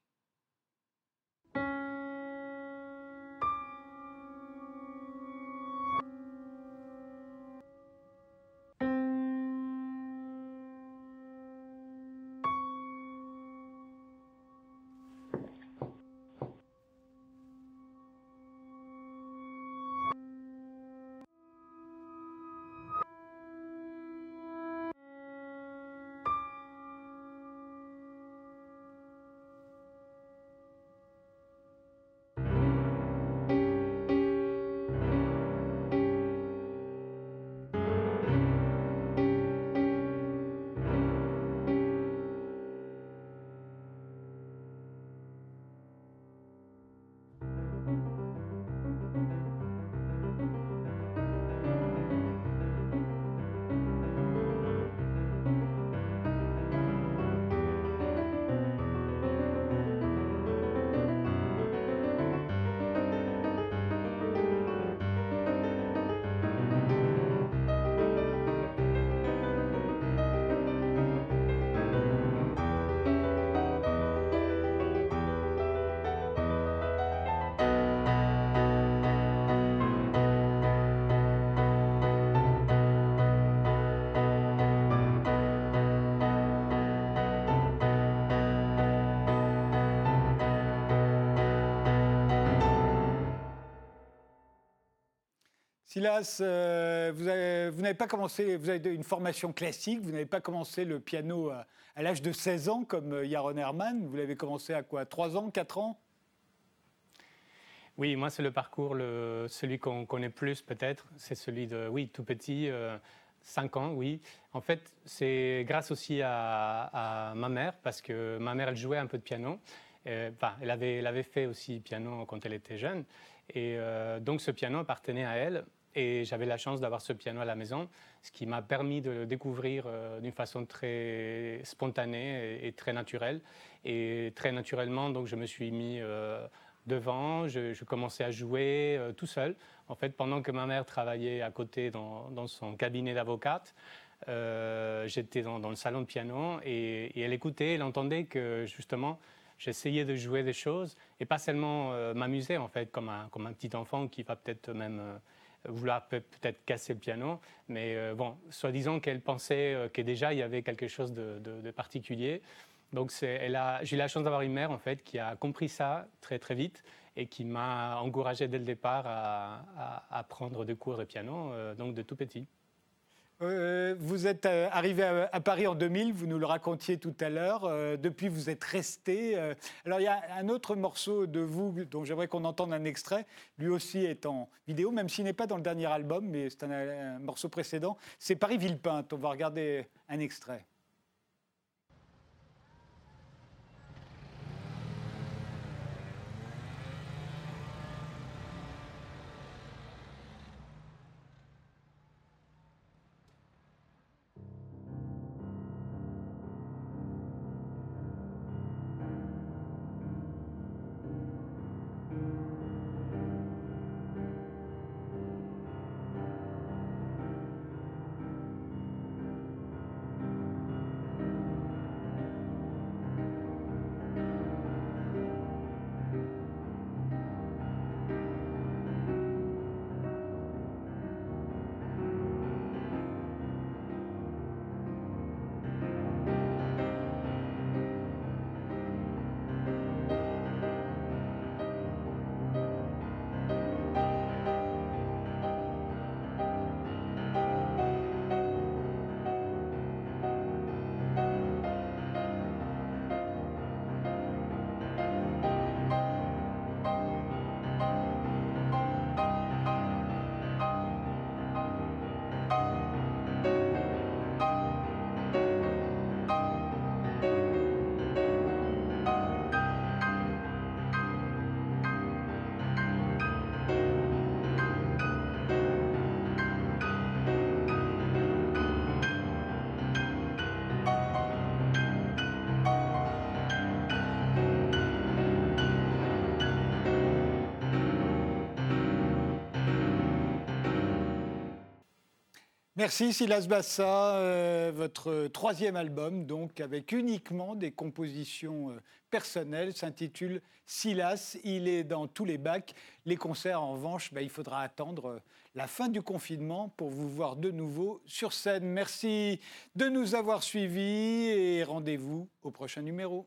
Silas, euh, vous n'avez pas commencé, vous avez une formation classique, vous n'avez pas commencé le piano à, l'âge de 16 ans comme euh, Yaron Herman, vous l'avez commencé à quoi 3 ans, 4 ans? Oui, moi c'est le parcours, celui qu'on connaît plus peut-être, c'est celui de, oui, tout petit, 5 euh, ans, oui. En fait, c'est grâce aussi à, ma mère, parce que ma mère, elle jouait un peu de piano. Enfin, elle avait, elle avait fait aussi piano quand elle était jeune. Et donc ce piano appartenait à elle. Et j'avais la chance d'avoir ce piano à la maison, ce qui m'a permis de le découvrir euh, d'une façon très spontanée et, très naturelle. Et très naturellement, donc, je me suis mis euh, devant, je, commençais à jouer euh, tout seul. En fait, pendant que ma mère travaillait à côté dans, son cabinet d'avocate, j'étais dans, le salon de piano et, elle écoutait, elle entendait que justement, j'essayais de jouer des choses et pas seulement m'amuser en fait comme un, comme un petit enfant qui va peut-être même vouloir peut-être casser le piano, mais euh, bon, soi-disant qu'elle pensait euh, que déjà il y avait quelque chose de, particulier. Donc j'ai eu la chance d'avoir une mère en fait qui a compris ça très très vite et qui m'a encouragé dès le départ à, prendre des cours de piano, euh, donc de tout petit. Euh, vous êtes euh, arrivé à, Paris en 2000, vous nous le racontiez tout à l'heure. Euh, depuis, vous êtes resté. alors, il y a un autre morceau de vous dont j'aimerais qu'on entende un extrait. Lui aussi est en vidéo, même s'il n'est pas dans le dernier album, mais c'est un, morceau précédent. C'est Paris-Villepinte. On va regarder un extrait. Merci Silas Bassa, euh, votre troisième album, donc avec uniquement des compositions euh, personnelles, s'intitule Silas. Il est dans tous les bacs. Les concerts, en revanche, ben, il faudra attendre euh, la fin du confinement pour vous voir de nouveau sur scène. Merci de nous avoir suivis et rendez-vous au prochain numéro.